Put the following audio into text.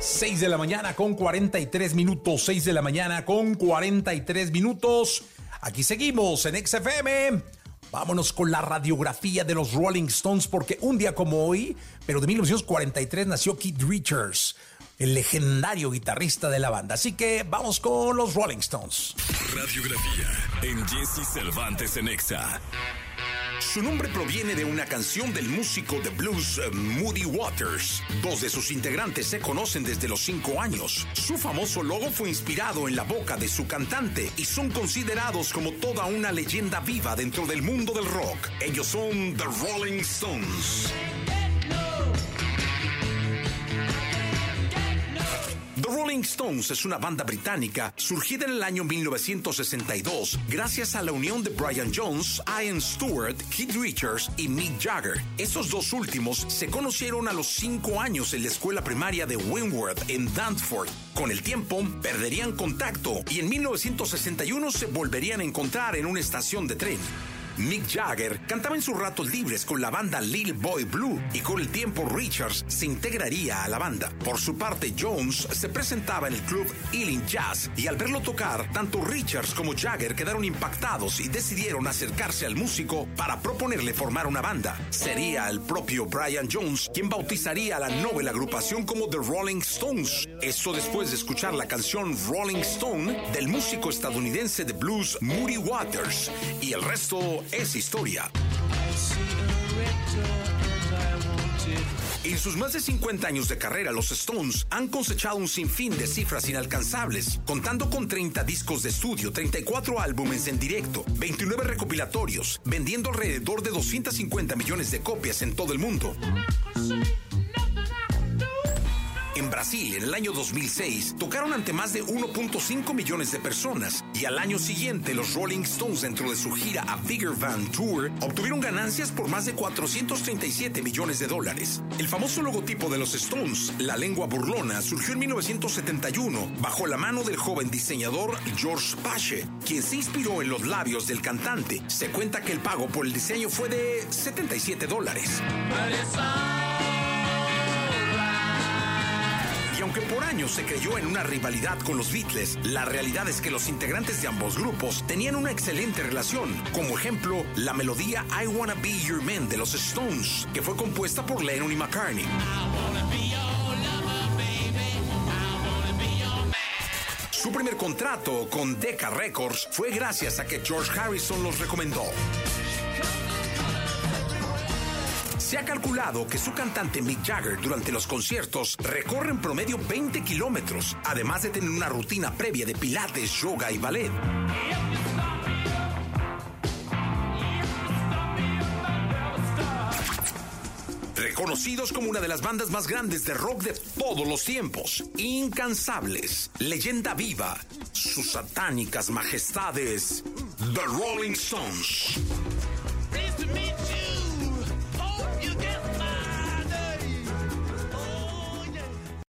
6 de la mañana con 43 minutos, 6 de la mañana con 43 minutos. Aquí seguimos en XFM. Vámonos con la radiografía de los Rolling Stones porque un día como hoy, pero de 1943 nació Keith Richards, el legendario guitarrista de la banda. Así que vamos con los Rolling Stones. Radiografía en Jesse Cervantes en Exa. Su nombre proviene de una canción del músico de blues eh, Moody Waters. Dos de sus integrantes se conocen desde los cinco años. Su famoso logo fue inspirado en la boca de su cantante y son considerados como toda una leyenda viva dentro del mundo del rock. Ellos son The Rolling Stones. Rolling Stones es una banda británica surgida en el año 1962 gracias a la unión de Brian Jones, Ian Stewart, Keith Richards y Mick Jagger. Estos dos últimos se conocieron a los cinco años en la escuela primaria de Wentworth en Danford. Con el tiempo perderían contacto y en 1961 se volverían a encontrar en una estación de tren. Mick Jagger cantaba en sus ratos libres con la banda Little Boy Blue y con el tiempo Richards se integraría a la banda. Por su parte, Jones se presentaba en el club Ealing Jazz y al verlo tocar, tanto Richards como Jagger quedaron impactados y decidieron acercarse al músico para proponerle formar una banda. Sería el propio Brian Jones quien bautizaría la novela agrupación como The Rolling Stones. Esto después de escuchar la canción Rolling Stone del músico estadounidense de blues Moody Waters y el resto es historia. En sus más de 50 años de carrera, los Stones han cosechado un sinfín de cifras inalcanzables, contando con 30 discos de estudio, 34 álbumes en directo, 29 recopilatorios, vendiendo alrededor de 250 millones de copias en todo el mundo. En Brasil, en el año 2006, tocaron ante más de 1.5 millones de personas y al año siguiente los Rolling Stones dentro de su gira A Bigger Van Tour obtuvieron ganancias por más de 437 millones de dólares. El famoso logotipo de los Stones, la lengua burlona, surgió en 1971 bajo la mano del joven diseñador George Pache, quien se inspiró en los labios del cantante. Se cuenta que el pago por el diseño fue de 77 dólares. Aunque por años se creyó en una rivalidad con los Beatles, la realidad es que los integrantes de ambos grupos tenían una excelente relación. Como ejemplo, la melodía I Wanna Be Your Man de los Stones, que fue compuesta por Lennon y McCartney. Su primer contrato con Decca Records fue gracias a que George Harrison los recomendó. Se ha calculado que su cantante Mick Jagger durante los conciertos recorre en promedio 20 kilómetros, además de tener una rutina previa de pilates, yoga y ballet. Reconocidos como una de las bandas más grandes de rock de todos los tiempos, incansables, leyenda viva, sus satánicas majestades, The Rolling Stones.